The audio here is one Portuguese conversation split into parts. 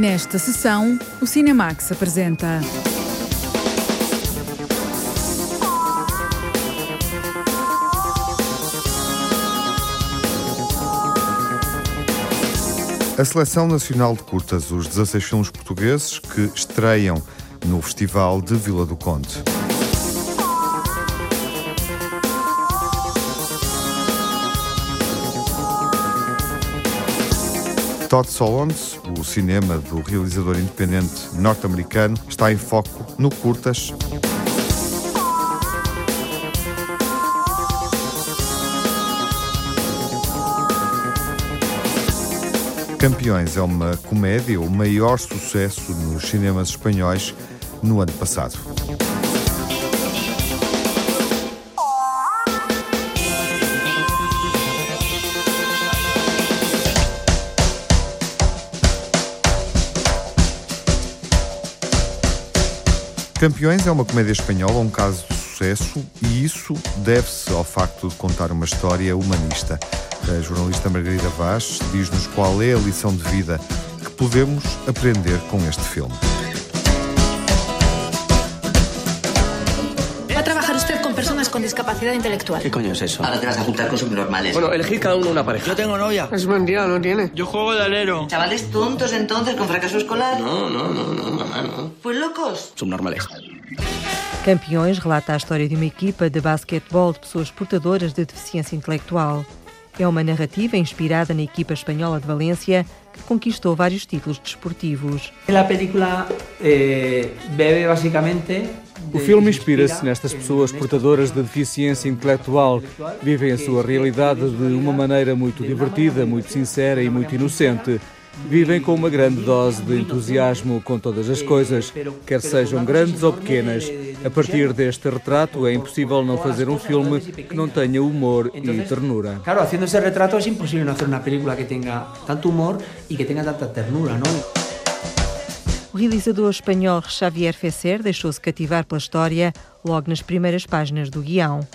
Nesta sessão, o Cinemax apresenta. A Seleção Nacional de Curtas, os 16 filmes portugueses que estreiam no Festival de Vila do Conde. Todd Solondz, o cinema do realizador independente norte-americano, está em foco no curtas. Campeões é uma comédia, o maior sucesso nos cinemas espanhóis no ano passado. Campeões é uma comédia espanhola, um caso de sucesso, e isso deve-se ao facto de contar uma história humanista. A jornalista Margarida Vaz diz-nos qual é a lição de vida que podemos aprender com este filme. Con discapacidad intelectual. ¿Qué coño es eso? Ahora te vas a juntar con subnormales. Bueno, elegid cada uno una pareja. Yo tengo novia. Es mentira, no tiene. Yo juego de alero. Chavales tontos entonces con fracaso escolar. No, no, no, no, mamá, no. Pues locos. Subnormales. Campeões relata a história de uma equipa de basquetebol de pessoas portadoras de deficiência intelectual. É uma narrativa inspirada na equipa espanhola de Valência que conquistou vários títulos desportivos. La película eh, bebe básicamente O filme inspira-se nestas pessoas portadoras de deficiência intelectual. Vivem a sua realidade de uma maneira muito divertida, muito sincera e muito inocente. Vivem com uma grande dose de entusiasmo com todas as coisas, quer sejam grandes ou pequenas. A partir deste retrato, é impossível não fazer um filme que não tenha humor e ternura. Claro, haciendo ese retrato es imposible no hacer una película que tenga tanto humor y que tenga tanta ternura, ¿no? O realizador espanhol Xavier Fesser deixou-se cativar pela história logo nas primeiras páginas do guião.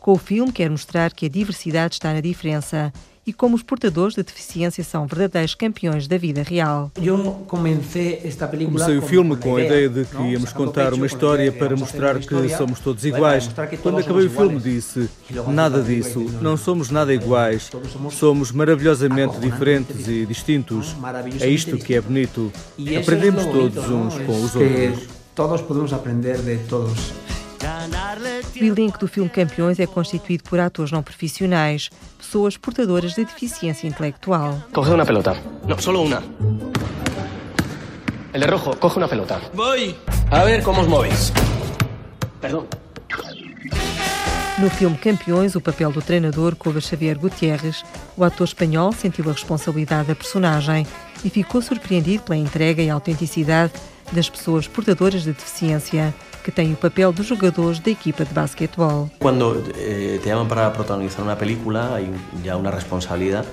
Com o filme, quer mostrar que a diversidade está na diferença e como os portadores de deficiência são verdadeiros campeões da vida real. Eu comecei esta película Comecei o filme com a ideia de que íamos contar uma história para mostrar que somos todos iguais. Quando acabei o filme disse, nada disso, não somos nada iguais, somos maravilhosamente diferentes e distintos. É isto que é bonito. Aprendemos todos uns com os outros. Todos podemos aprender de todos. O elenco do filme Campeões é constituído por atores não profissionais, pessoas portadoras de deficiência intelectual. Coge una pelota. No, solo una. El de rojo, coge una pelota. Voy. A ver cómo os movéis. Perdón. No filme Campeões, o papel do treinador coube a Xavier Gutierrez. O ator espanhol sentiu a responsabilidade da personagem e ficou surpreendido pela entrega e autenticidade das pessoas portadoras de deficiência, que têm o papel dos jogadores da equipa de basquetebol. Cuando eh, te llaman para protagonizar una película hay ya una responsabilidad,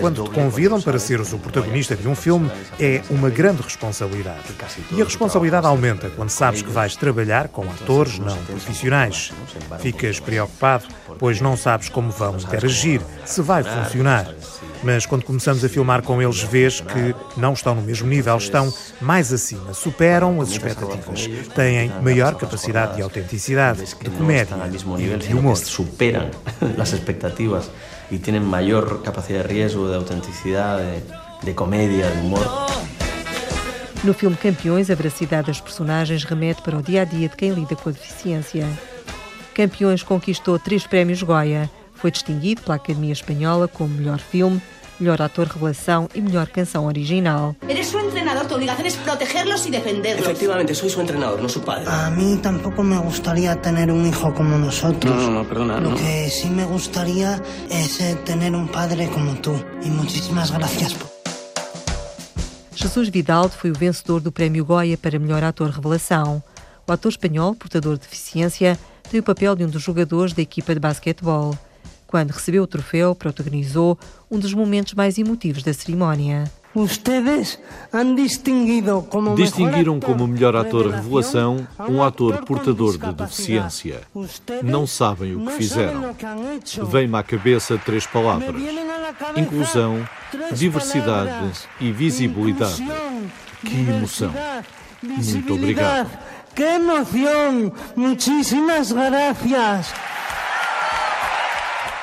Quando te convidam para seres o protagonista de um filme, é uma grande responsabilidade. E a responsabilidade aumenta quando sabes que vais trabalhar com atores não profissionais. Ficas preocupado, pois não sabes como vão interagir, se vai funcionar. Mas quando começamos a filmar com eles, vês que não estão no mesmo nível, estão mais acima, superam as expectativas, têm maior capacidade de autenticidade, de comédia e de humor. que superan las expectativas y tienen mayor capacidad de riesgo, de autenticidad, de, de comedia, de humor. No filme Campeões, a veracidade das personagens remete para o dia a dia de quem lida com a deficiência. Campeões conquistou três prémios Goya. Foi distinguido pela Academia Espanhola como melhor filme, melhor ator revelação e melhor canção original. Eres su entrenador, tu obligación es protegerlos y defenderlos. Efectivamente, soy su entrenador, no su padre. A mí tampoco me gustaría tener un hijo como nosotros. No, no, no, perdona, Lo no. que sí me gustaría es eh, tener un padre como tú. Y muchísimas gracias por... Jesus Vidal foi o vencedor do Prémio Goya para melhor ator revelação. O ator espanhol, portador de deficiência, tem o papel de um dos jogadores da equipa de basquetebol. Quando recebeu o troféu, protagonizou um dos momentos mais emotivos da cerimónia. Distinguiram como melhor ator revelação um ator portador de deficiência. Não sabem o que fizeram. Vem-me à cabeça três palavras: inclusão, diversidade e visibilidade. Que emoção! Muito obrigado. Que emoção! Muchísimas gracias.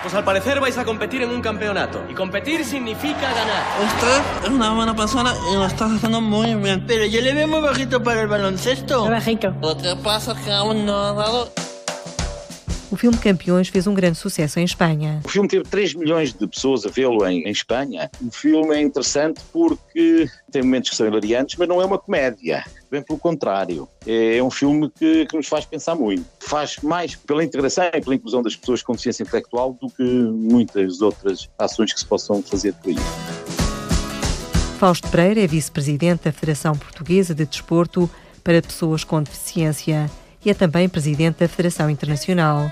Pues al parecer vais a competir en un campeonato. Y competir significa ganar. Usted es una buena persona y lo estás haciendo muy bien. Pero yo le veo muy bajito para el baloncesto. Muy bajito. Lo que pasa es que aún no ha dado O filme Campeões fez um grande sucesso em Espanha. O filme teve 3 milhões de pessoas a vê-lo em, em, Espanha. O filme é interessante porque tem momentos que são hilariantes, mas não é uma comédia. Bem pelo contrário. É um filme que, que nos faz pensar muito. Faz mais pela integração e pela inclusão das pessoas com deficiência intelectual do que muitas outras ações que se possam fazer por aí. Fausto Pereira é vice-presidente da Federação Portuguesa de Desporto para Pessoas com Deficiência e é também presidente da Federação Internacional.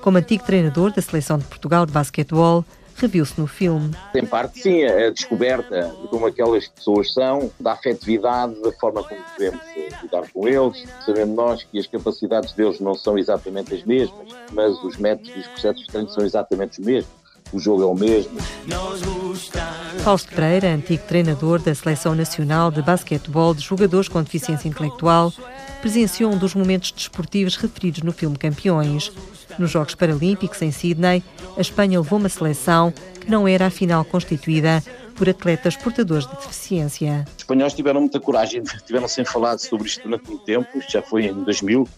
Como antigo treinador da Seleção de Portugal de basquetebol, reviu-se no filme. Em parte, sim, a descoberta de como aquelas pessoas são, da afetividade, da forma como devemos lidar com eles. Sabemos nós que as capacidades deles não são exatamente as mesmas, mas os métodos e os processos de treino são exatamente os mesmos. O jogo é o mesmo. Fausto Pereira, antigo treinador da Seleção Nacional de Basquetebol de Jogadores com Deficiência Intelectual, presenciou um dos momentos desportivos referidos no filme Campeões. Nos Jogos Paralímpicos em Sydney, a Espanha levou uma seleção que não era afinal constituída por atletas portadores de deficiência. Os espanhóis tiveram muita coragem, tiveram sem falar sobre isto durante muito tempo, isto já foi em 2000,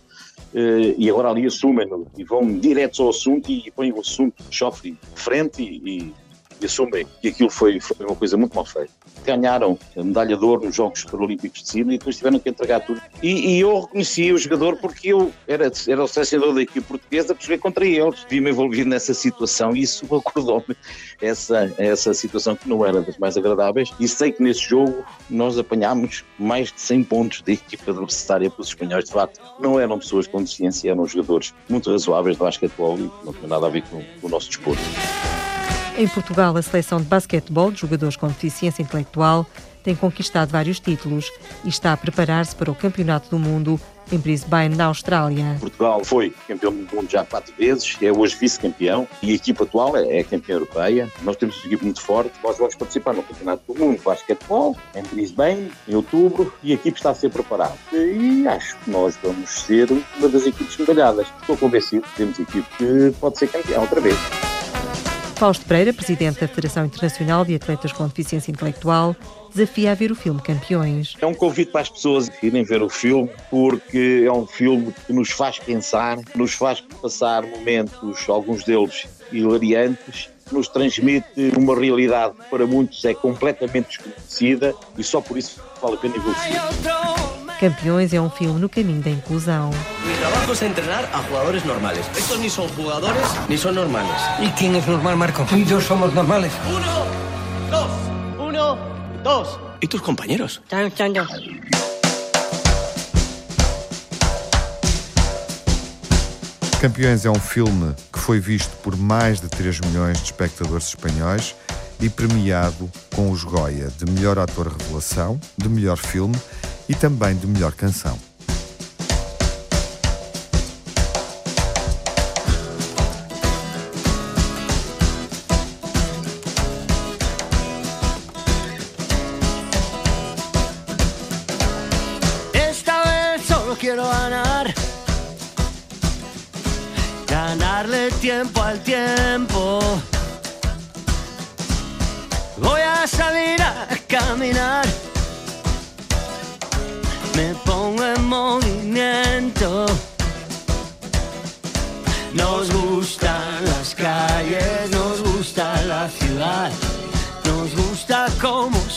e agora ali assumem-no e vão diretos ao assunto e põem o assunto chofre de frente e, e assumem que aquilo foi, foi, uma coisa muito mal feita. Ganharam a medalha de ouro nos Jogos Paralímpicos de Sydney e depois tiveram que entregar tudo. E, e eu reconheci o jogador porque eu era, era o selecionador da equipe portuguesa para jogar contra eles. Vi-me envolvido nessa situação e isso acordou-me essa, essa situação que não era das mais agradáveis. E sei que nesse jogo nós apanhámos mais de 100 pontos da equipa adversária pelos espanhóis. De facto, não eram pessoas com deficiência, eram jogadores muito razoáveis de basquetebol e não tinha nada a ver com o nosso desporto. Em Portugal, a seleção de basquetebol de jogadores com deficiência intelectual tem conquistado vários títulos e está a preparar-se para o Campeonato do Mundo em Brisbane, na Austrália. Portugal foi campeão do mundo já quatro vezes, é hoje vice-campeão e a equipa atual é, é campeã europeia. Nós temos uma equipe muito forte. Nós vamos participar no Campeonato do Mundo de Basquetebol em Brisbane, em outubro, e a equipe está a ser preparada. E acho que nós vamos ser uma das equipes medalhadas. Estou convencido que temos equipe que pode ser campeão outra vez. Fausto Pereira, presidente da Federação Internacional de Atletas com Deficiência Intelectual, desafia a ver o filme Campeões. É um convite para as pessoas irem ver o filme, porque é um filme que nos faz pensar, nos faz passar momentos, alguns deles hilariantes, nos transmite uma realidade que para muitos é completamente desconhecida e só por isso vale a pena ver o filme. Campeões é um filme no caminho da inclusão. Mi trabajo es entrenar a jugadores normales. Estos ni son jugadores ni son normales. ¿Y quién es normal, Marco? Tú y yo somos normales. Uno, dos, uno, dos. ¿Y tus compañeros? Chan, chan, chan. Campeões é um filme que foi visto por mais de 3 milhões de espectadores espanhóis e premiado com os Goya de melhor ator revelação, de melhor filme e também de melhor canção. Esta vez solo quiero ganar. Ganarle tiempo al tiempo. Voy a salir a caminar.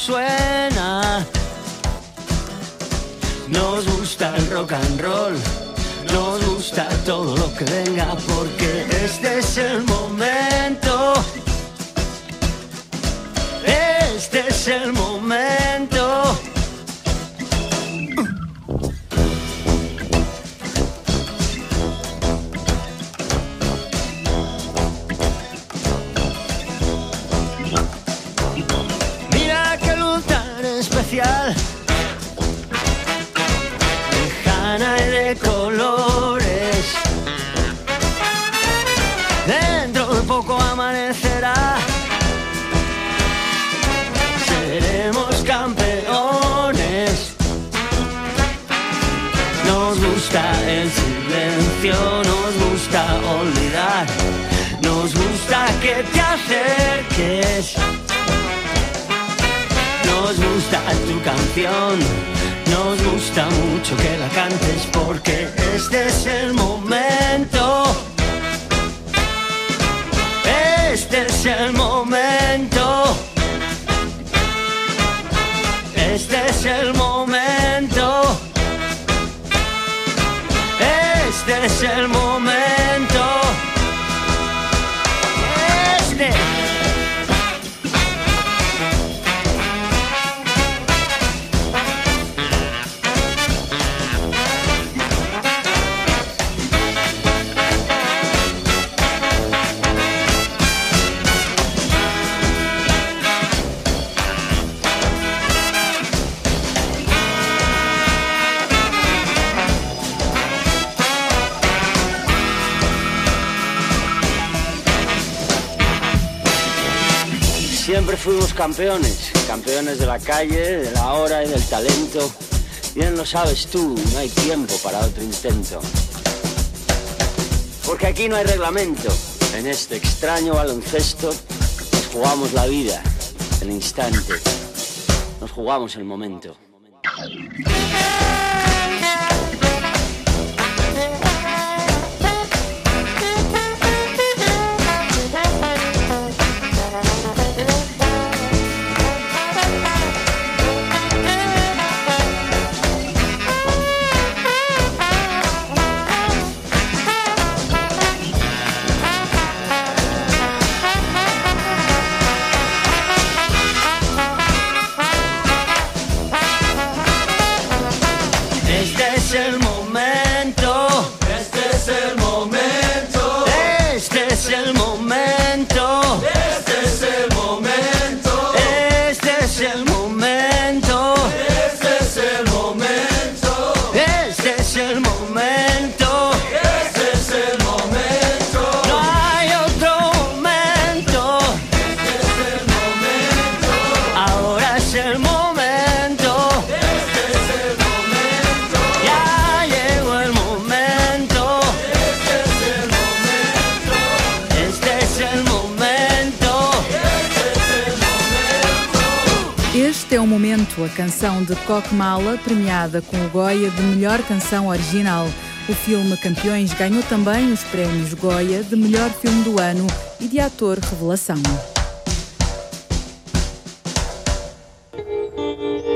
Suena. Nos gusta el rock and roll, nos gusta todo lo que venga porque este es el momento. Este es el momento. colores. Dentro de poco amanecerá. Seremos campeones. Nos gusta el silencio, nos gusta olvidar. Nos gusta que te acerques. Nos gusta tu canción nos gusta mucho que la cantes porque este es el momento. Este es el momento. Este es el momento. Este es el momento. Fuimos campeones, campeones de la calle, de la hora y del talento. Bien lo sabes tú, no hay tiempo para otro intento. Porque aquí no hay reglamento. En este extraño baloncesto nos jugamos la vida, el instante. Nos jugamos el momento. De Coquemala, premiada com o Goya de melhor canção original. O filme Campeões ganhou também os prémios Goya de melhor filme do ano e de ator revelação.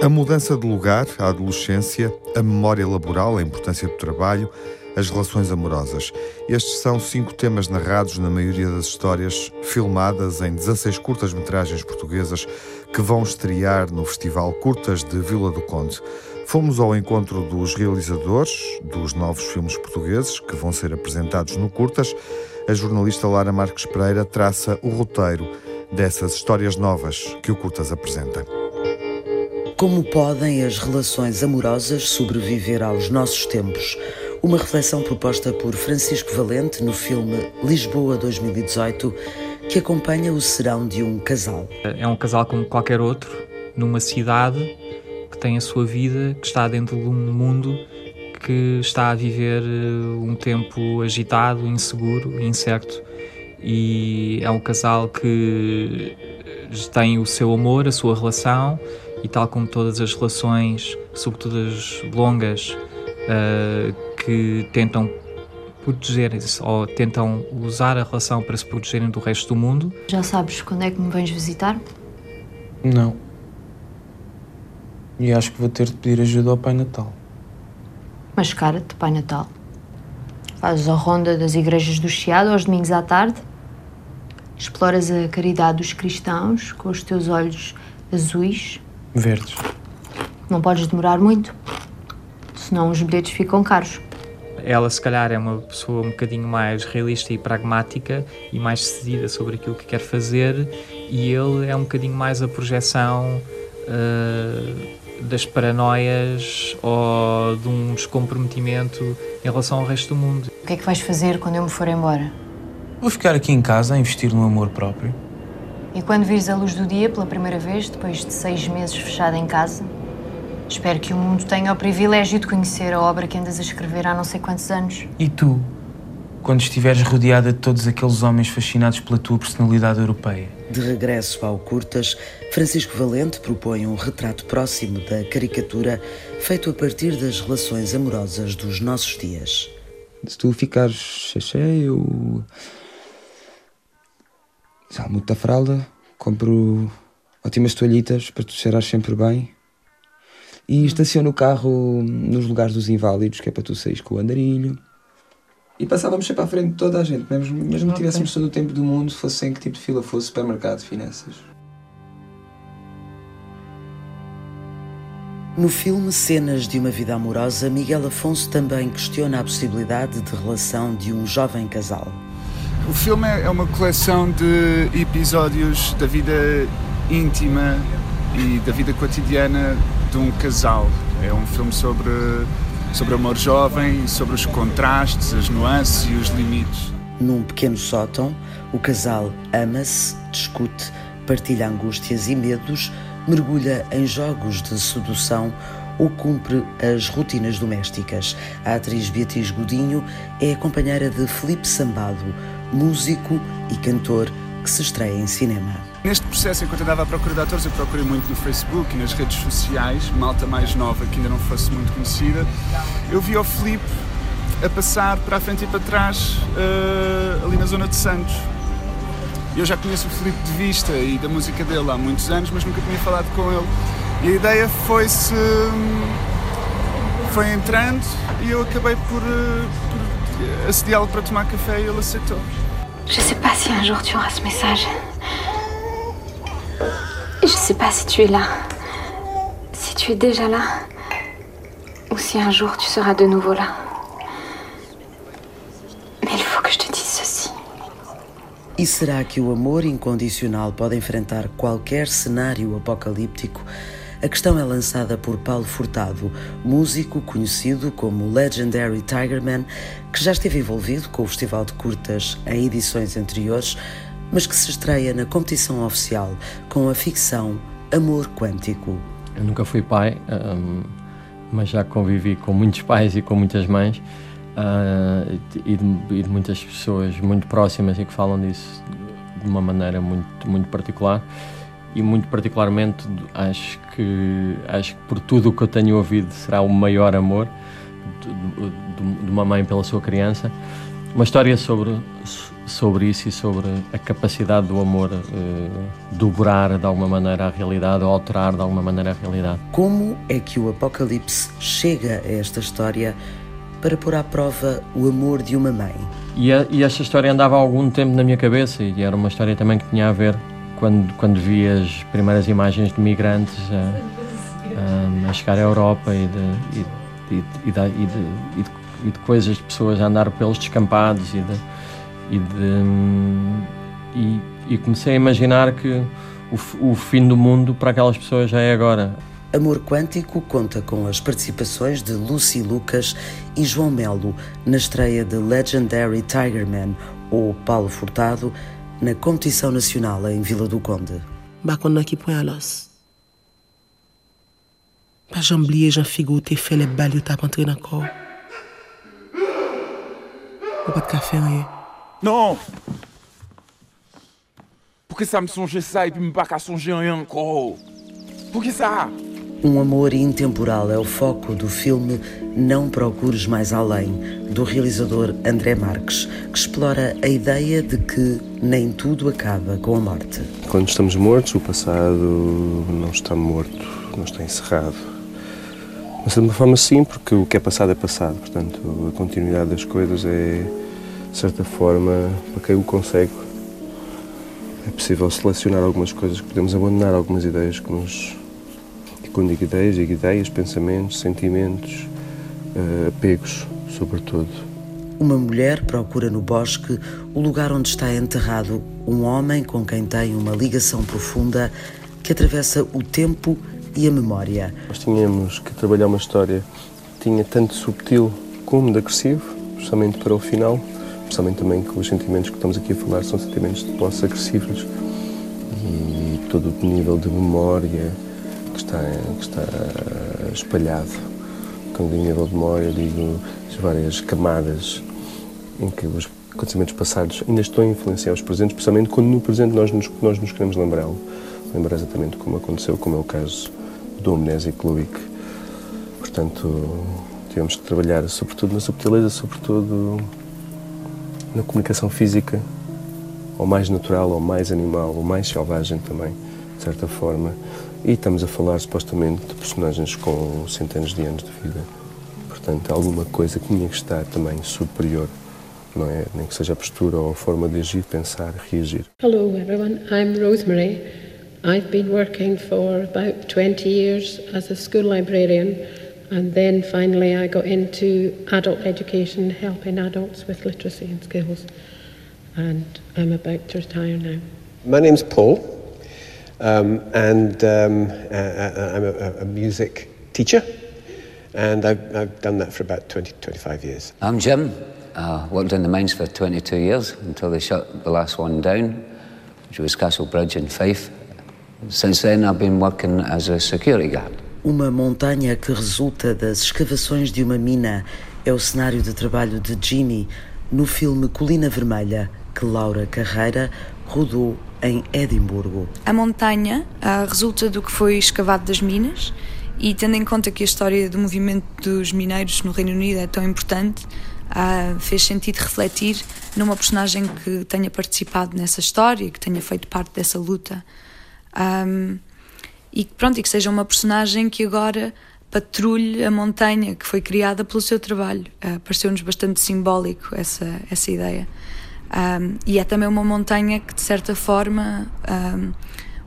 A mudança de lugar, a adolescência, a memória laboral, a importância do trabalho, as relações amorosas. Estes são cinco temas narrados na maioria das histórias, filmadas em 16 curtas-metragens portuguesas que vão estrear no Festival Curtas de Vila do Conde. Fomos ao encontro dos realizadores dos novos filmes portugueses que vão ser apresentados no Curtas. A jornalista Lara Marques Pereira traça o roteiro dessas histórias novas que o Curtas apresenta. Como podem as relações amorosas sobreviver aos nossos tempos? Uma reflexão proposta por Francisco Valente no filme Lisboa 2018, que acompanha o serão de um casal. É um casal como qualquer outro, numa cidade que tem a sua vida, que está dentro de um mundo que está a viver eh, um tempo agitado, inseguro, incerto. E é um casal que tem o seu amor, a sua relação, e tal como todas as relações, sobretudo as longas, uh, que tentam protegerem-se ou tentam usar a relação para se protegerem do resto do mundo. Já sabes quando é que me vens visitar? Não. E acho que vou ter de pedir ajuda ao Pai Natal. Mas cara-te, Pai Natal. Fazes a ronda das igrejas do Chiado aos domingos à tarde? Exploras a caridade dos cristãos com os teus olhos azuis? Verdes. Não podes demorar muito, senão os bilhetes ficam caros. Ela, se calhar, é uma pessoa um bocadinho mais realista e pragmática e mais decidida sobre aquilo que quer fazer, e ele é um bocadinho mais a projeção uh, das paranoias ou de um descomprometimento em relação ao resto do mundo. O que é que vais fazer quando eu me for embora? Vou ficar aqui em casa a investir no amor próprio. E quando vires a luz do dia pela primeira vez, depois de seis meses fechada em casa, espero que o mundo tenha o privilégio de conhecer a obra que andas a escrever há não sei quantos anos. E tu? quando estiveres rodeada de todos aqueles homens fascinados pela tua personalidade europeia. De regresso ao Curtas, Francisco Valente propõe um retrato próximo da caricatura feito a partir das relações amorosas dos nossos dias. Se tu ficares cheio, sabe, muita fralda, compro ótimas toalhitas para tu cheirar sempre bem e estaciono o carro nos lugares dos inválidos, que é para tu sair com o andarilho. E passávamos sempre à frente de toda a gente, mesmo, mesmo que tivéssemos todo o tempo do mundo, fosse em que tipo de fila fosse, supermercado, finanças. No filme Cenas de uma Vida Amorosa, Miguel Afonso também questiona a possibilidade de relação de um jovem casal. O filme é uma coleção de episódios da vida íntima e da vida cotidiana de um casal. É um filme sobre, sobre amor jovem sobre os contrastes, as nuances e os limites. Num pequeno sótão, o casal ama-se, discute, partilha angústias e medos, mergulha em jogos de sedução ou cumpre as rotinas domésticas. A atriz Beatriz Godinho é a companheira de Felipe Sambado, músico e cantor que se estreia em cinema. Neste processo, enquanto andava à procura de atores, eu procurei muito no Facebook e nas redes sociais, malta mais nova que ainda não fosse muito conhecida. Eu vi o Felipe a passar para a frente e para trás uh, ali na zona de Santos. Eu já conheço o Felipe de vista e da música dele há muitos anos, mas nunca tinha falado com ele. E a ideia foi-se. foi entrando e eu acabei por, uh, por assediá-lo para tomar café e ele aceitou. Je sais pas si un jour tu auras ce message. Je sais pas si tu es là, si tu es déjà là, ou si un jour tu seras de nouveau là. Mais il faut que je te dise ceci. E será que o amor incondicional pode enfrentar qualquer cenário apocalíptico? A questão é lançada por Paulo Furtado, músico conhecido como Legendary Tigerman, que já esteve envolvido com o Festival de Curtas em edições anteriores, mas que se estreia na competição oficial com a ficção Amor Quântico. Eu nunca fui pai, um, mas já convivi com muitos pais e com muitas mães uh, e, de, e, de, muitas pessoas muito próximas e que falam disso de uma maneira muito, muito particular. E muito particularmente acho que, acho que por tudo o que eu tenho ouvido será o maior amor de, de, de uma mãe pela sua criança. Uma história sobre, sobre isso e sobre a capacidade do amor eh, dobrar de alguma maneira a realidade ou alterar de alguma maneira a realidade. Como é que o Apocalipse chega a esta história para pôr à prova o amor de uma mãe? E, a, e esta história andava há algum tempo na minha cabeça e era uma história também que tinha a ver quando, quando vi as primeiras imagens de migrantes a, a, a chegar à Europa e de, e, e, de, e, de, e de coisas de pessoas a andar pelos descampados e de e, de, e, e comecei a imaginar que o, o fim do mundo para aquelas pessoas já é agora. Amor Quântico conta com as participações de Lucy Lucas e João Melo na estreia de Legendary Tigerman ou Paulo Furtado na competição nacional em Vila do Conde. Bakon qui point à l'os. Pas jamblier, j'en figure, t'es fait les balles, t'as rentré dans le corps. Ou pas de café, rien. Non Por que ça me songe ça e puis me pas qu'à songer rien encore Por que ça Um amor intemporal é o foco do filme Não Procures Mais Além, do realizador André Marques, que explora a ideia de que nem tudo acaba com a morte. Quando estamos mortos, o passado não está morto, não está encerrado. Mas de uma forma sim, porque o que é passado é passado, portanto, a continuidade das coisas é, de certa forma, para quem o consegue, é possível selecionar algumas coisas que podemos abandonar, algumas ideias que nos quando digo ideias, digo ideias, pensamentos, sentimentos, uh, apegos, sobretudo. Uma mulher procura no bosque o lugar onde está enterrado um homem com quem tem uma ligação profunda que atravessa o tempo e a memória. Nós tínhamos que trabalhar uma história que tinha tanto subtil como de agressivo, justamente para o final, especialmente também que os sentimentos que estamos aqui a falar são sentimentos de posse agressivos e todo o nível de memória, que está, que está espalhado. Quando digo nível de memória, digo as várias camadas em que os acontecimentos passados ainda estão a influenciar os presentes, especialmente quando no presente nós nos, nós nos queremos lembrá-lo. Lembrar exatamente como aconteceu, como é o caso do Amnésico Luick. Portanto, tivemos que trabalhar sobretudo na subtileza, sobretudo na comunicação física, ou mais natural, ou mais animal, ou mais selvagem também, de certa forma. E estamos a falar supostamente de personagens com centenas de anos de vida. Portanto, alguma coisa que tinha que estar também superior, não é? Nem que seja a postura ou a forma de agir, pensar, reagir. Hello everyone, I'm Rosemary. I've been working for about 20 years as a school librarian and then finally I got into adult education, helping adults with literacy and skills. And I'm about to retire now. My name's Paul, um, and um, uh, I'm a, a, music teacher, and I've, I've, done that for about 20, 25 years. I'm Jim. Uh, worked in the mines for 22 years until they shut the last one down, which was Castle Bridge in Fife. Since then, I've been working as a security guard. Uma montanha que resulta das escavações de uma mina é o cenário de trabalho de Ginny no filme Colina Vermelha, que Laura Carreira rodou em Edimburgo. A montanha uh, resulta do que foi escavado das minas e tendo em conta que a história do movimento dos mineiros no Reino Unido é tão importante, uh, fez sentido refletir numa personagem que tenha participado nessa história, que tenha feito parte dessa luta. Um, e pronto, e que seja uma personagem que agora patrulhe a montanha que foi criada pelo seu trabalho. Uh, Pareceu-nos bastante simbólico essa, essa ideia. Um, e é também uma montanha que, de certa forma, um,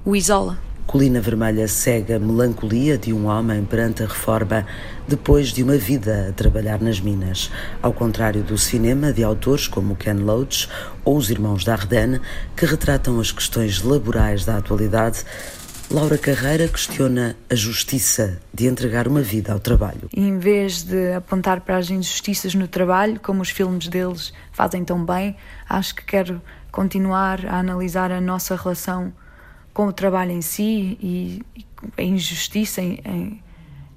o isola. Colina Vermelha segue a melancolia de um homem perante a reforma depois de uma vida a trabalhar nas minas. Ao contrário do cinema de autores como Ken Loach ou os Irmãos Dardenne, que retratam as questões laborais da atualidade, Laura Carreira questiona a justiça de entregar uma vida ao trabalho. Em vez de apontar para as injustiças no trabalho, como os filmes deles fazem tão bem, acho que quero continuar a analisar a nossa relação com o trabalho em si e, a injustiça em, em,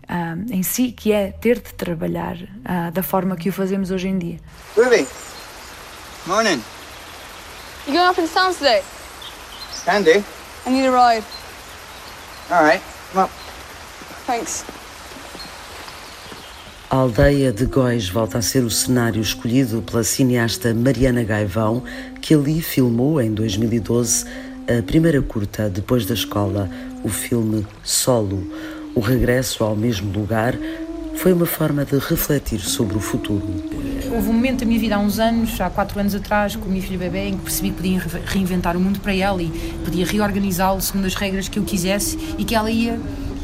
uh, em, si, que é ter de trabalhar uh, da forma que o fazemos hoje em dia. Ruby, morning. You going up in town today? Can do. I need a ride. Alright, come Thanks. A aldeia de Góis volta a ser o cenário escolhido pela cineasta Mariana Gaivão, que ali filmou em 2012 a primeira curta depois da escola, o filme Solo. O regresso ao mesmo lugar foi uma forma de refletir sobre o futuro. Houve um momento da minha vida há uns anos, há quatro anos atrás, com a minha filha bebê, em que percebi que podia reinventar o mundo para ela e podia reorganizá-lo segundo as regras que eu quisesse e que ela ia,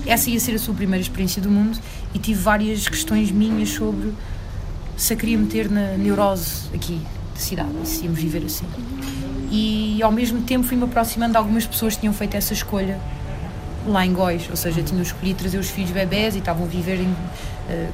essa ia ser a sua primeira experiência do mundo e tive várias questões minhas sobre se a queria meter na neurose aqui da cidade, se íamos viver assim. E ao mesmo tempo fui-me aproximando de algumas pessoas que tinham feito essa escolha lá em Góis, ou seja, tinham escolhido trazer os filhos bebés e estavam a viver em,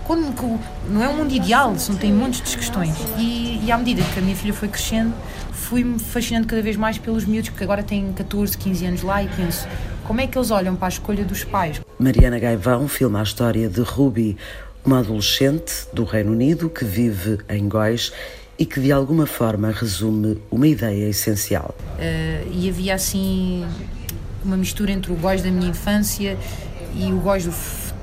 quando, não é um mundo ideal, são, tem de questões. E, e à medida que a minha filha foi crescendo, fui-me fascinando cada vez mais pelos miúdos que agora têm 14, 15 anos lá e penso, como é que eles olham para a escolha dos pais? Mariana Gaivão filma a história de Ruby, uma adolescente do Reino Unido que vive em Góis e que de alguma forma resume uma ideia essencial. Uh, e havia assim uma mistura entre o góis da minha infância e o góis do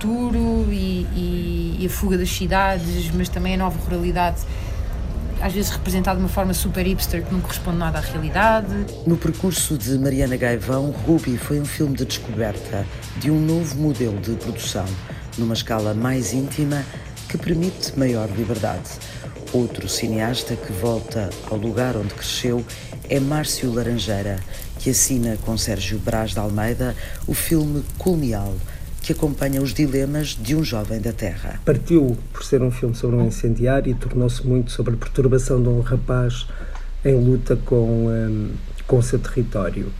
futuro e, e, e, a fuga das cidades, mas também a nova ruralidade, às vezes representada de uma forma super hipster que não corresponde nada à realidade. No percurso de Mariana Gaivão, Ruby foi um filme de descoberta de um novo modelo de produção, numa escala mais íntima que permite maior liberdade. Outro cineasta que volta ao lugar onde cresceu é Márcio Laranjeira, que assina com Sérgio Brás de Almeida o filme Colonial, que acompanha os dilemas de um jovem da Terra. Partiu por ser um filme sobre um incendiário e tornou-se muito sobre a perturbação de um rapaz em luta com, um, com o seu território.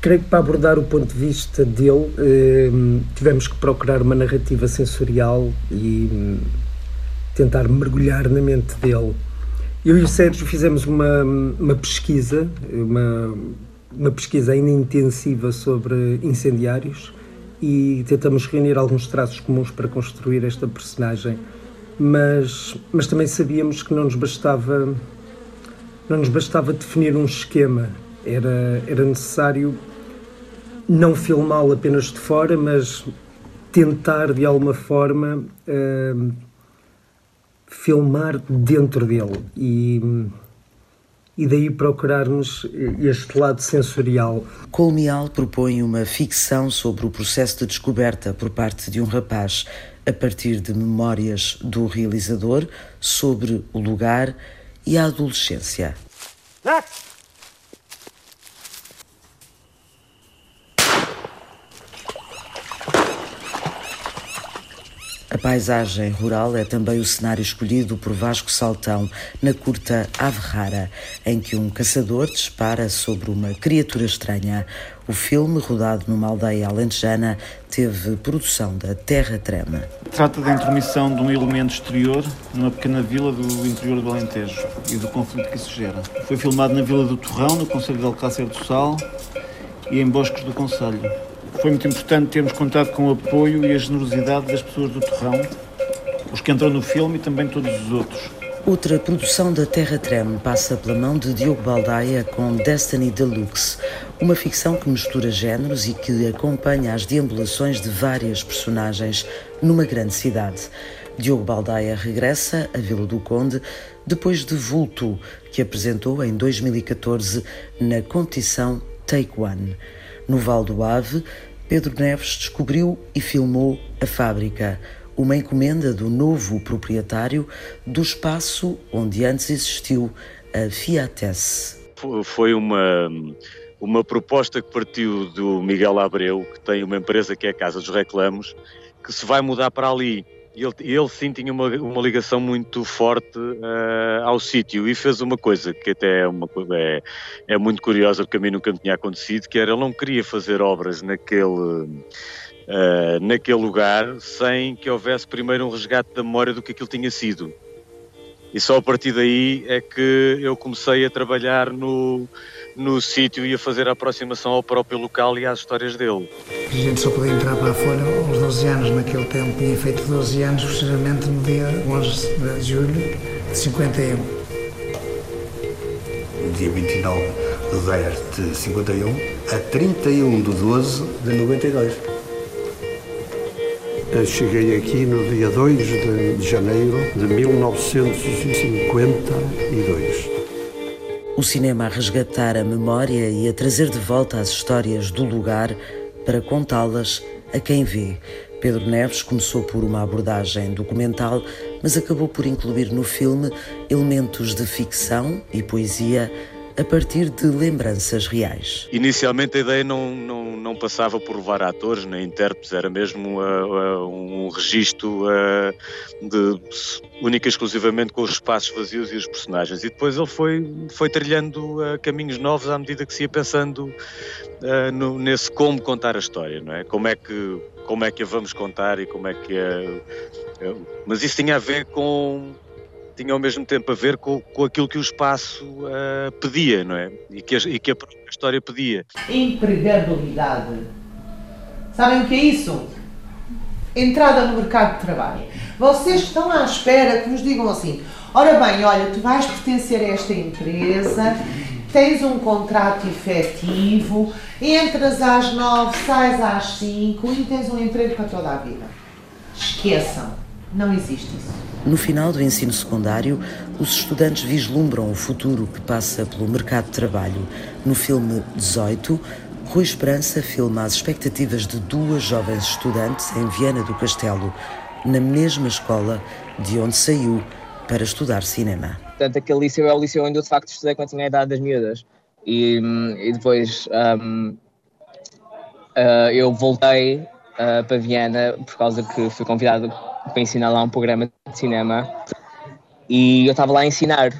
Creio que para abordar o ponto de vista dele um, tivemos que procurar uma narrativa sensorial e um, tentar mergulhar na mente dele eu e o Sérgio fizemos uma, uma pesquisa, uma, uma pesquisa ainda intensiva sobre incendiários e tentamos reunir alguns traços comuns para construir esta personagem. Mas, mas também sabíamos que não nos bastava não nos bastava definir um esquema, era, era necessário não filmá-lo apenas de fora, mas tentar de alguma forma uh, filmar dentro dele. E, e daí procurarmos este lado sensorial. Colmial propõe uma ficção sobre o processo de descoberta por parte de um rapaz a partir de memórias do realizador sobre o lugar e a adolescência. A paisagem rural é também o cenário escolhido por Vasco Saltão na curta Ave Rara, em que um caçador dispara sobre uma criatura estranha. O filme, rodado numa aldeia alentejana, teve produção da Terra Trema. Trata da intromissão de um elemento exterior numa pequena vila do interior do Alentejo e do conflito que isso gera. Foi filmado na Vila do Torrão, no Conselho de Alcácer do Sal e em Bosques do Conselho. Foi muito importante termos contado com o apoio e a generosidade das pessoas do Torrão, os que entram no filme e também todos os outros. Outra produção da Terra Treme passa pela mão de Diogo Baldaia com Destiny Deluxe, uma ficção que mistura géneros e que acompanha as deambulações de várias personagens numa grande cidade. Diogo Baldaia regressa à Vila do Conde depois de Vulto, que apresentou em 2014 na competição Take One. No Val do Ave, Pedro Neves descobriu e filmou a fábrica, uma encomenda do novo proprietário do espaço onde antes existiu a Fiates. Foi uma, uma proposta que partiu do Miguel Abreu, que tem uma empresa que é a Casa dos Reclamos, que se vai mudar para ali. E ele, ele sim tinha uma, uma ligação muito forte uh, ao sítio e fez uma coisa que até é, uma, é, é muito curiosa, porque a mim nunca me tinha acontecido, que era ele não queria fazer obras naquele, uh, naquele lugar sem que houvesse primeiro um resgate da memória do que aquilo tinha sido. E só a partir daí é que eu comecei a trabalhar no, no sítio e a fazer a aproximação ao próprio local e às histórias dele. A gente só podia entrar para fora aos 12 anos, naquele tempo tinha feito 12 anos, precisamente no dia 11 de julho de 51. Dia 29 de 10 de 51 a 31 de 12 de 92. Eu cheguei aqui no dia 2 de janeiro de 1952 o cinema a resgatar a memória e a trazer de volta as histórias do lugar para contá-las a quem vê. Pedro Neves começou por uma abordagem documental, mas acabou por incluir no filme elementos de ficção e poesia a partir de lembranças reais. Inicialmente a ideia não, não, não passava por levar atores nem intérpretes, era mesmo uh, uh, um registro uh, de, única e exclusivamente com os espaços vazios e os personagens. E depois ele foi, foi trilhando caminhos novos à medida que se ia pensando no, nesse como contar a história, não é? Como é que, como é que a vamos contar e como é que é. Mas isso tinha a ver com tinha ao mesmo tempo a ver com, com aquilo que o espaço uh, pedia, não é? E que, a, e que a própria história pedia. Empregabilidade. Sabem o que é isso? Entrada no mercado de trabalho. Vocês estão à espera que vos digam assim: ora bem, olha, tu vais pertencer a esta empresa, tens um contrato efetivo, entras às nove, sais às cinco e tens um emprego para toda a vida. Esqueçam, não existe isso. No final do ensino secundário, os estudantes vislumbram o futuro que passa pelo mercado de trabalho. No filme 18, Rui Esperança filma as expectativas de duas jovens estudantes em Viana do Castelo, na mesma escola de onde saiu para estudar cinema. Portanto, aquele liceu é o liceu onde eu de facto estudei quando tinha a idade das miúdas. E, e depois um, uh, eu voltei uh, para Viana por causa que fui convidado para ensinar lá um programa de cinema e eu estava lá a ensinar.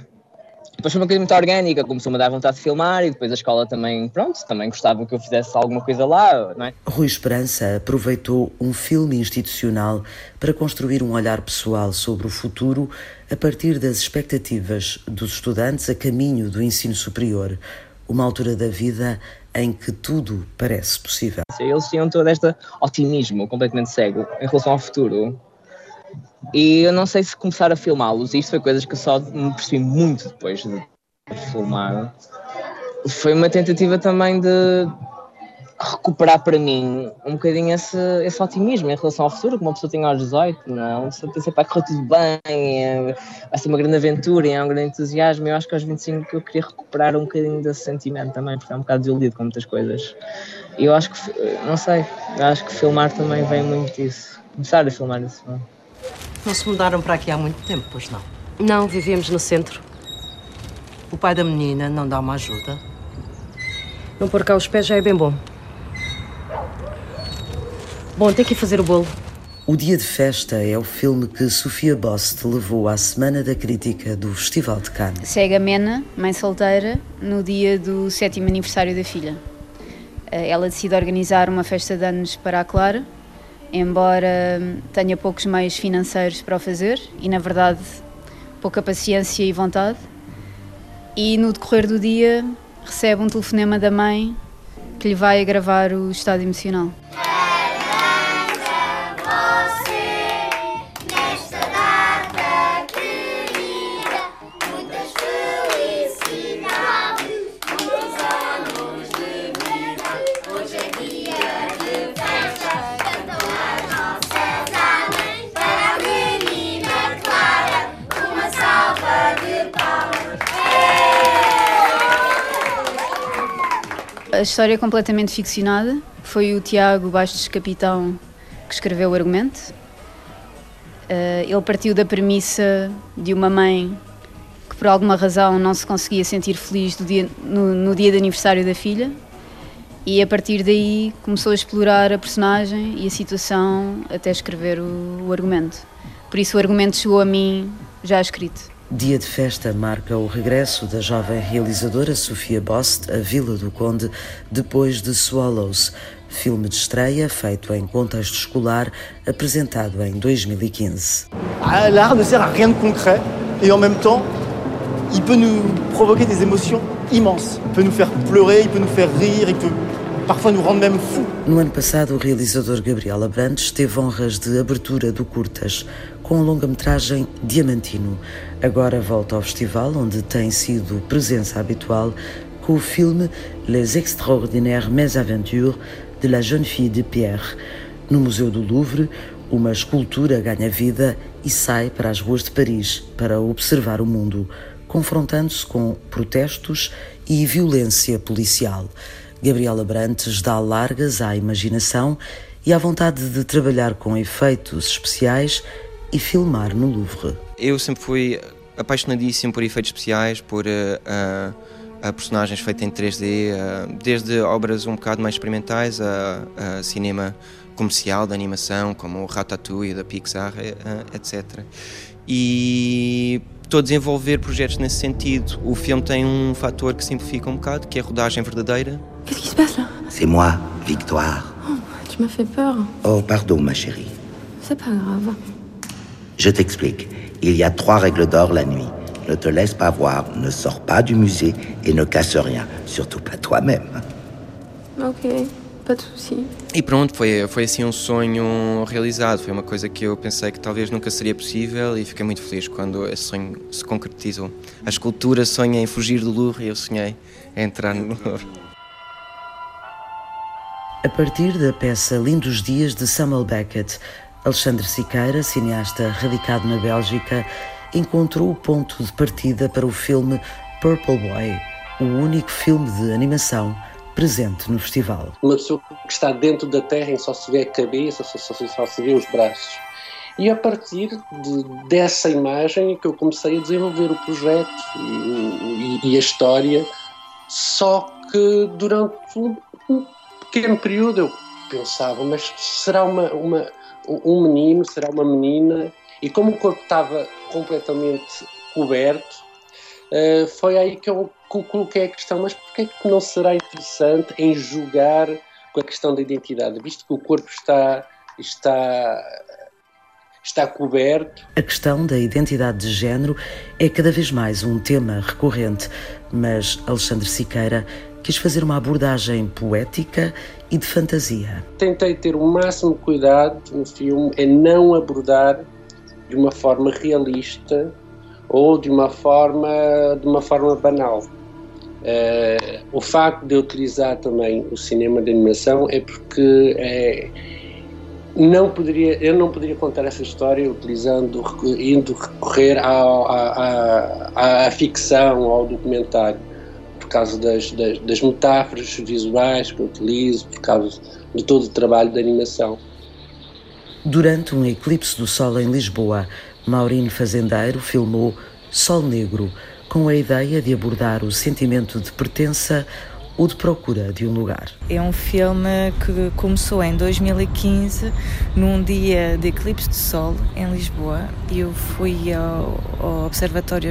Depois foi uma coisa muito orgânica, começou-me a dar vontade de filmar e depois a escola também, pronto, também gostava que eu fizesse alguma coisa lá, não é? Rui Esperança aproveitou um filme institucional para construir um olhar pessoal sobre o futuro a partir das expectativas dos estudantes a caminho do ensino superior, uma altura da vida em que tudo parece possível. Eles tinham todo este otimismo completamente cego em relação ao futuro E eu não sei se começar a filmá-los, isto foi coisas que eu só me percebi muito depois de filmar. Foi uma tentativa também de recuperar para mim um bocadinho esse, esse otimismo em relação ao futuro, que uma pessoa tem aos 18, não é? Pessoa pensa, para correr tudo bem, é, vai ser uma grande aventura, é um grande entusiasmo. Eu acho que aos 25 eu queria recuperar um bocadinho desse sentimento também, porque é um bocado desiludido com muitas coisas. E eu acho que, não sei, eu acho que filmar também vem muito disso. Começar a filmar isso. Não, não se mudaram para aqui há muito tempo, pois não? Não, vivemos no centro. O pai da menina não dá uma ajuda? Não pôr cá os pés já é bem bom. Bom, tem que ir fazer o bolo. O Dia de Festa é o filme que Sofia Bost levou à Semana da Crítica do Festival de Cannes. Segue a Mena, mãe solteira, no dia do sétimo aniversário da filha. Eh, ela decide organizar uma festa de anos para a Clara, embora tenha poucos meios financeiros para o fazer e, na verdade, pouca paciência e vontade. E no decorrer do dia recebe um telefonema da mãe que lhe vai agravar o estado emocional. A história é completamente ficcionada. Foi o Tiago Bastos Capitão que escreveu o argumento. Uh, ele partiu da premissa de uma mãe que, por alguma razão, não se conseguia sentir feliz dia, no, no, dia de aniversário da filha, e a partir daí começou a explorar a personagem e a situação até escrever o, o argumento. Por isso, o argumento chegou a mim já escrito. Dia de festa marca o regresso da jovem realizadora Sofia Bost à Vila do Conde depois de Swallows, filme de estreia feito em contexto escolar, apresentado em 2015. Ah, l'art ne sert à rien de concret et en même temps, il peut nous provoquer des émotions immenses. Il peut nous faire pleurer, il peut nous faire rire, il peut parfois nous rendre même fous. No ano passado, o realizador Gabriel Abrantes teve honras de abertura do Curtas, com a longa-metragem Diamantino. Agora volta ao festival, onde tem sido presença habitual com o filme Les Extraordinaires Mésaventures de la Jeune Fille de Pierre. No Museu do Louvre, uma escultura ganha vida e sai para as ruas de Paris para observar o mundo, confrontando-se com protestos e violência policial. Gabriela Brantes dá largas à imaginação e à vontade de trabalhar com efeitos especiais e filmar no Louvre. Eu sempre fui apaixonadíssimo por efeitos especiais, por uh, uh, personagens feitos em 3D, uh, desde obras um bocado mais experimentais a, a, cinema comercial de animação, como o Ratatouille da Pixar, etc. E estou a desenvolver projetos nesse sentido. O filme tem um fator que simplifica um bocado, que é a rodagem verdadeira. Qu'est-ce qui se passe là C'est moi, Victoire. Oh, tu m'as fait peur. Oh, pardon, ma chérie. C'est pas grave. Je t'explique. Il y a trois règles d'or la nuit. Ne te laisse pas voir, ne sors pas du musée et ne casse rien, surtout pas toi-même. Ok, pas de souci. E pronto, foi, foi assim um sonho realizado. Foi uma coisa que eu pensei que talvez nunca seria possível e fiquei muito feliz quando esse sonho se concretizou. A escultura sonha em fugir do Louvre e eu sonhei em entrar no Louvre. A partir da peça Lindos Dias de Samuel Beckett, Alexandre Siqueira, cineasta radicado na Bélgica, encontrou o ponto de partida para o filme Purple Boy, o único filme de animação presente no festival. Uma pessoa que está dentro da terra em só se vê a cabeça, só, só, só se vê os braços. E a partir de, dessa imagem que eu comecei a desenvolver o projeto e, e, e a história, só que durante um, um pequeno período eu pensava, mas será uma, uma um menino, será uma menina, e como o corpo estava completamente coberto, uh, foi aí que eu coloquei a questão, mas porquê que não será interessante em jogar com a questão da identidade, visto que o corpo está, está, está coberto? A questão da identidade de género é cada vez mais um tema recorrente, mas Alexandre Siqueira quis fazer uma abordagem poética e de fantasia. Tentei ter o máximo cuidado no filme em não abordar de uma forma realista ou de uma forma, de uma forma banal. Uh, o facto de utilizar também o cinema de animação é porque é, não poderia, eu não poderia contar essa história utilizando, indo recorrer à, à, à, ficção, ao documentário, por causa das, das, das, metáforas visuais que eu utilizo, por causa de todo o trabalho de animação. Durante um eclipse do sol em Lisboa, Maurino Fazendeiro filmou Sol Negro, com a ideia de abordar o sentimento de pertença ou de procura de um lugar. É um filme que começou em 2015, num dia de eclipse de sol em Lisboa. Eu fui ao, ao Observatório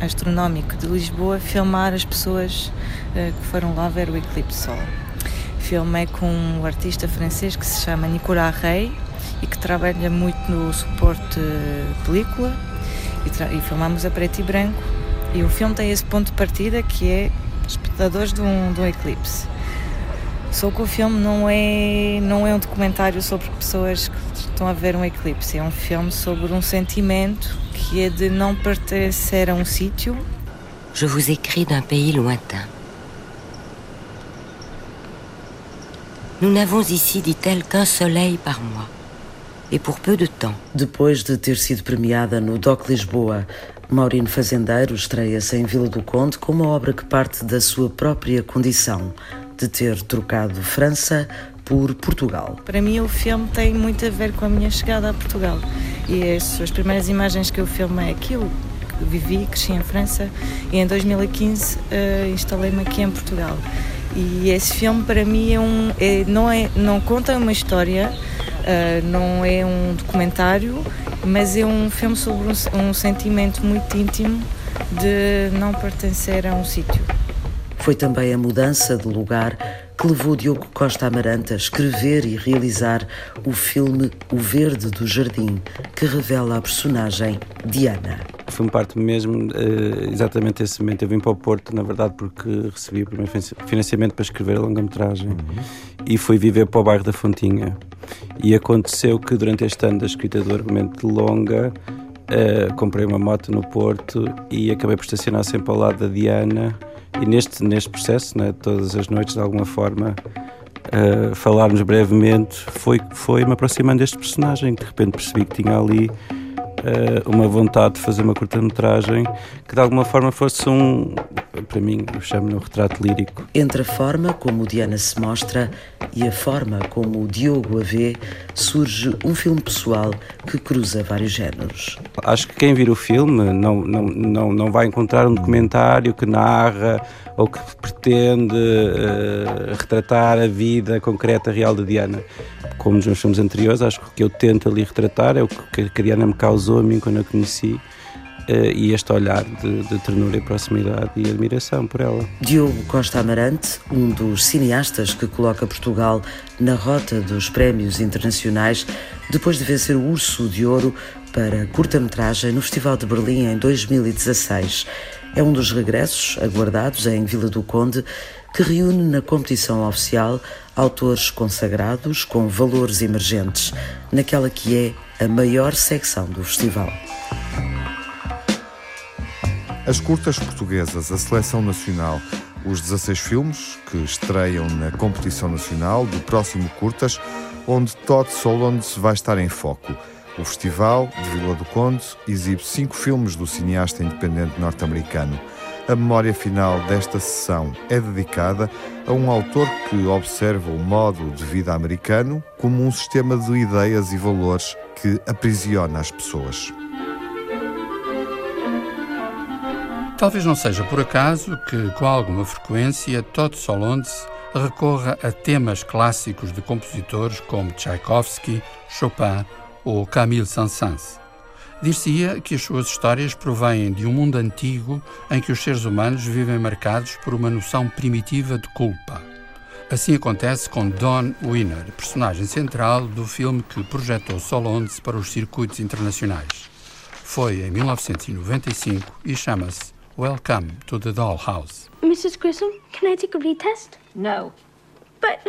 Astronómico de Lisboa filmar as pessoas uh, que foram lá ver o eclipse de sol. Filmei com um artista francês que se chama Nicolas Rey e que trabalha muito no suporte película e, e filmamos a preto e branco. E o filme tem esse ponto de partida que é espectadores de um, de um eclipse. Só que o filme não é, não é um documentário sobre pessoas que estão a ver um eclipse, é um filme sobre um sentimento que é de não pertencer a um sítio. Je vous écris d'un pays lointain. Nous n'avons ici, dit-elle, qu'un soleil par mois. Et pour peu de temps. Depois de ter sido premiada no DOC Lisboa, Maurino Fazendeiro estreia-se em Vila do Conde com uma obra que parte da sua própria condição de ter trocado França por Portugal. Para mim, o filme tem muito a ver com a minha chegada a Portugal. E as, as primeiras imagens que eu filmei é aquilo que vivi, cresci em França e em 2015 uh, eh, instalei-me aqui em Portugal. E esse filme para mim é um, é, não, é, não conta uma história, uh, não é um documentário, mas é um filme sobre um, um sentimento muito íntimo de não pertencer a um sítio. Foi também a mudança de lugar que levou Diogo Costa Amarante a escrever e realizar o filme O Verde do Jardim, que revela a personagem Diana. Foi parte mesmo uh, exatamente esse momento. Eu vim para o Porto, na verdade, porque recebi o primeiro financiamento para escrever a longa-metragem uhum. e fui viver para o bairro da Fontinha. E aconteceu que durante este ano da escrita do argumento de longa, uh, comprei uma moto no Porto e acabei por estacionar sempre ao lado da Diana. E neste, neste processo, né, todas as noites, de alguma forma, uh, falarmos brevemente, foi, foi me aproximando deste personagem, que de repente percebi que tinha ali uma vontade de fazer uma curta-metragem que de alguma forma fosse um, para mim, eu chamo-lhe um retrato lírico. Entre a forma como Diana se mostra e a forma como o Diogo a vê, surge um filme pessoal que cruza vários géneros. Acho que quem vir o filme não, não, não, não vai encontrar um documentário que narra ou que pretende uh, retratar a vida concreta real de Diana como nos filmes anteriores, acho que o que eu tento ali retratar é o que a Diana me causou a mim quando a conheci. Uh, e este olhar de, de, ternura e proximidade e admiração por ela. Diogo Costa Amarante, um dos cineastas que coloca Portugal na rota dos prémios internacionais, depois de vencer o Urso de Ouro para curta-metragem no Festival de Berlim em 2016. É um dos regressos aguardados em Vila do Conde que reúne na competição oficial autores consagrados com valores emergentes, naquela que é a maior secção do festival. As curtas portuguesas, a seleção nacional, os 16 filmes que estreiam na competição nacional do próximo Curtas, onde Todd Solondz vai estar em foco. O Festival de Vila do Conde exibe cinco filmes do cineasta independente norte-americano. A memória final desta sessão é dedicada a um autor que observa o modo de vida americano como um sistema de ideias e valores que aprisiona as pessoas. Talvez não seja por acaso que, com alguma frequência, Todd Solondz recorra a temas clássicos de compositores como Tchaikovsky, Chopin ou Camille Saint-Saëns. Dir-se-ia que as suas histórias provêm de um mundo antigo em que os seres humanos vivem marcados por uma noção primitiva de culpa. Assim acontece com Don Winner, personagem central do filme que projetou Solondz para os circuitos internacionais. Foi em 1995 e chama-se Welcome to the Dollhouse. Mrs. Grissom, can I take a retest? No. But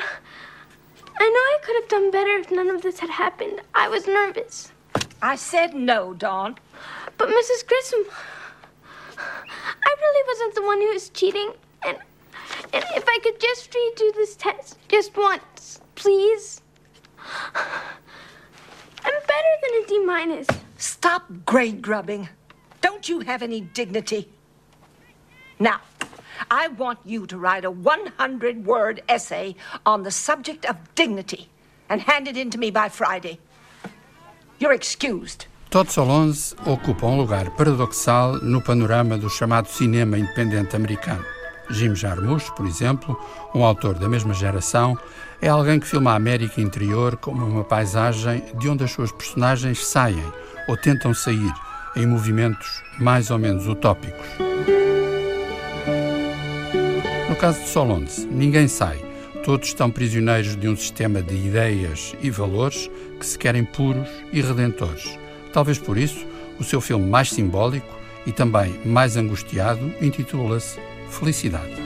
I know I could have done better if none of this had happened. I was nervous. I said no, Dawn. But Mrs. Grissom, I really wasn't the one who was cheating. And, and if I could just redo this test just once, please. I'm better than a D minus. Stop grade grubbing. Don't you have any dignity? Now, I want you to write a 100 word essay on the subject of dignity and hand it in to me by Friday. You're excused. Todd Solondz ocupa um lugar paradoxal no panorama do chamado cinema independente americano. Jim Jarmusch, por exemplo, um autor da mesma geração, é alguém que filma a América interior como uma paisagem de onde as suas personagens saem ou tentam sair em movimentos mais ou menos utópicos. Caso de Solondz, ninguém sai. Todos estão prisioneiros de um sistema de ideias e valores que se querem puros e redentores. Talvez por isso, o seu filme mais simbólico e também mais angustiado intitula-se Felicidade.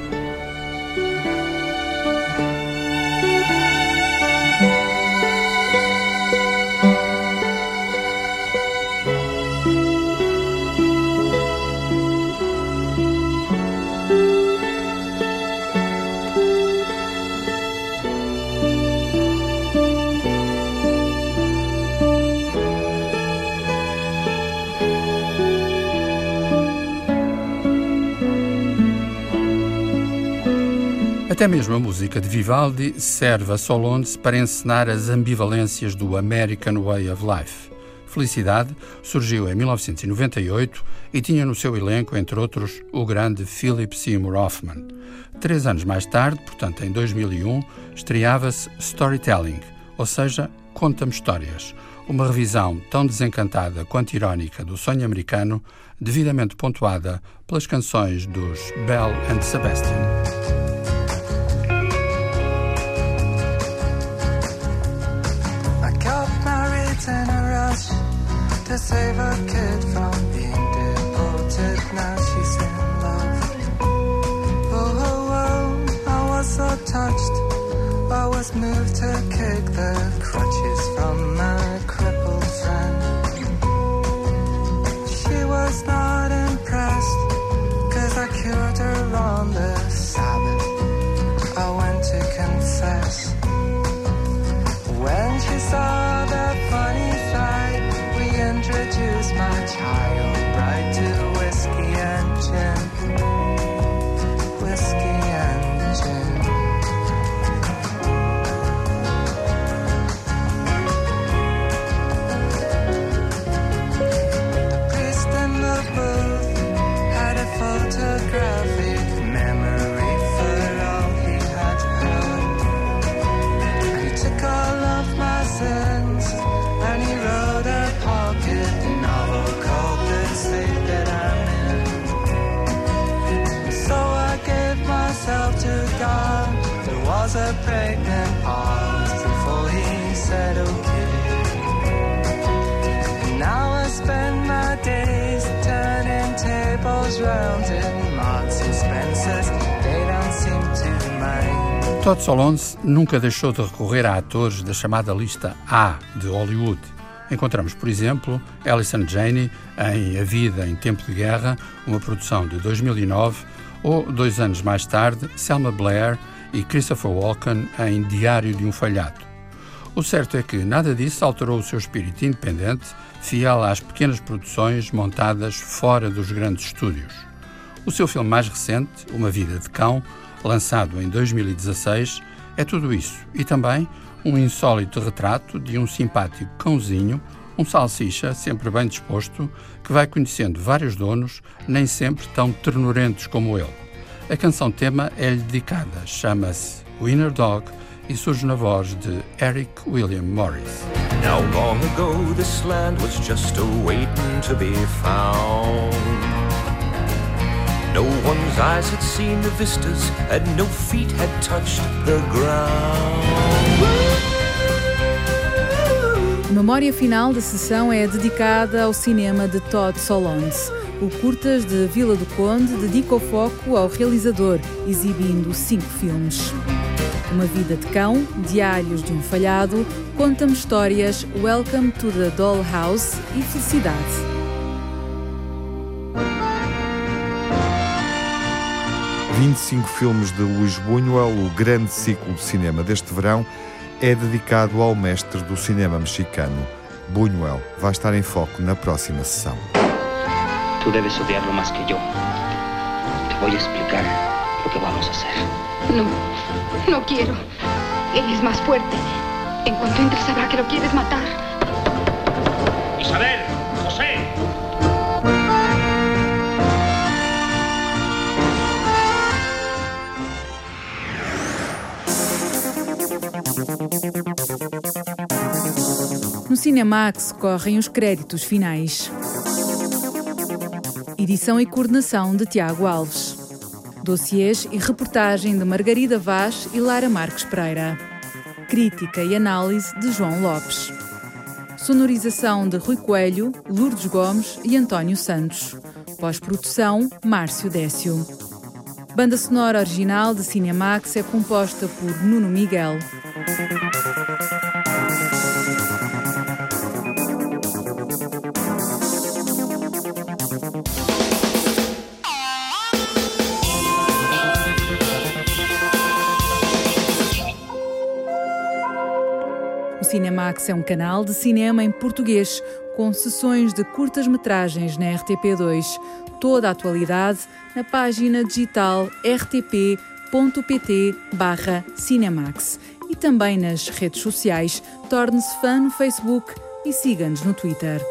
Até mesmo a música de Vivaldi serve a Solondz para encenar as ambivalências do American Way of Life. Felicidade surgiu em 1998 e tinha no seu elenco, entre outros, o grande Philip Seymour Hoffman. Três anos mais tarde, portanto em 2001, estreava-se Storytelling, ou seja, Conta-me Histórias, uma revisão tão desencantada quanto irónica do sonho americano, devidamente pontuada pelas canções dos Bell and Sebastian. To save a kid from being deported. Now she's in love. Oh, oh, oh, I was so touched. I was moved to kick the crutches from my crippled friend. She was not Todd Solondz nunca deixou de recorrer a atores da chamada lista A de Hollywood. Encontramos, por exemplo, Alison Janney em A Vida em Tempo de Guerra, uma produção de 2009, ou, dois anos mais tarde, Selma Blair e Christopher Walken em Diário de um Falhado. O certo é que nada disso alterou o seu espírito independente, fiel às pequenas produções montadas fora dos grandes estúdios. O seu filme mais recente, Uma Vida de Cão, lançado em 2016, é tudo isso e também um insólito retrato de um simpático cãozinho, um salsicha sempre bem disposto, que vai conhecendo vários donos, nem sempre tão ternurentos como ele. A canção tema é-lhe dedicada, chama-se Winner Dog e surge na voz de Eric William Morris. Now long ago this land was just a waiting to be found. No one's eyes had seen the vistas, and no feet had touched the ground. Memória final da sessão é dedicada ao cinema de Todd Solondz. O Curtas de Vila do Conde dedica o foco ao realizador, exibindo cinco filmes. Uma Vida de Cão, Diários de um Falhado, Conta-me Histórias, Welcome to the Dollhouse e Felicidade. Vinte e cinco filmes de Luís Buñuel, o grande ciclo de cinema deste verão, é dedicado ao mestre do cinema mexicano. Buñuel vai estar em foco na próxima sessão. Tú debes odiarlo más que yo. Te voy a explicar lo que vamos a hacer. No, no quiero. Él es más fuerte. En cuanto entre sabrá que lo quieres matar. Isabel, José. No Cinemax correm os créditos finais. Edição e coordenação de Tiago Alves. Dossiês e reportagem de Margarida Vaz e Lara Marques Pereira. Crítica e análise de João Lopes. Sonorização de Rui Coelho, Lourdes Gomes e António Santos. Pós-produção, Márcio Décio. Banda sonora original de Cinemax é composta por Nuno Miguel. Cinemax é um canal de cinema em português, com sessões de curtas-metragens na RTP2. Toda a atualidade na página digital rtp.pt/cinemax e também nas redes sociais. Torne-se fã no Facebook e siga-nos no Twitter.